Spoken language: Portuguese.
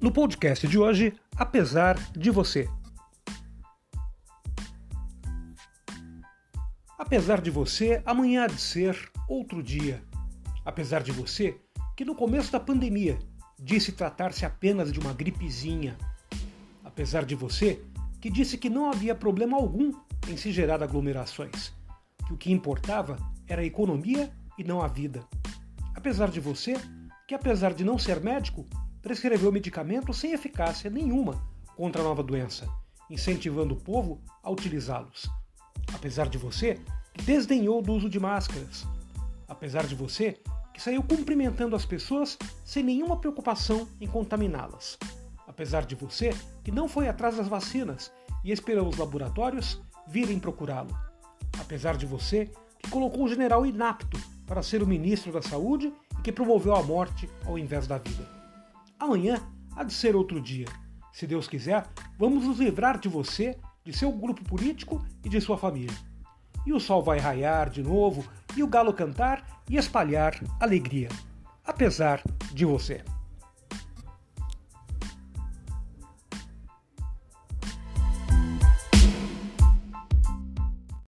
No podcast de hoje, apesar de você. Apesar de você, amanhã há de ser outro dia. Apesar de você, que no começo da pandemia disse tratar-se apenas de uma gripezinha. Apesar de você, que disse que não havia problema algum em se gerar aglomerações, que o que importava era a economia e não a vida. Apesar de você, que apesar de não ser médico, prescreveu medicamentos sem eficácia nenhuma contra a nova doença, incentivando o povo a utilizá-los. Apesar de você, que desdenhou do uso de máscaras. Apesar de você, que saiu cumprimentando as pessoas sem nenhuma preocupação em contaminá-las. Apesar de você, que não foi atrás das vacinas e esperou os laboratórios virem procurá-lo. Apesar de você, que colocou um general inapto para ser o ministro da Saúde e que promoveu a morte ao invés da vida. Amanhã há de ser outro dia. Se Deus quiser, vamos nos livrar de você, de seu grupo político e de sua família. E o sol vai raiar de novo, e o galo cantar e espalhar alegria, apesar de você.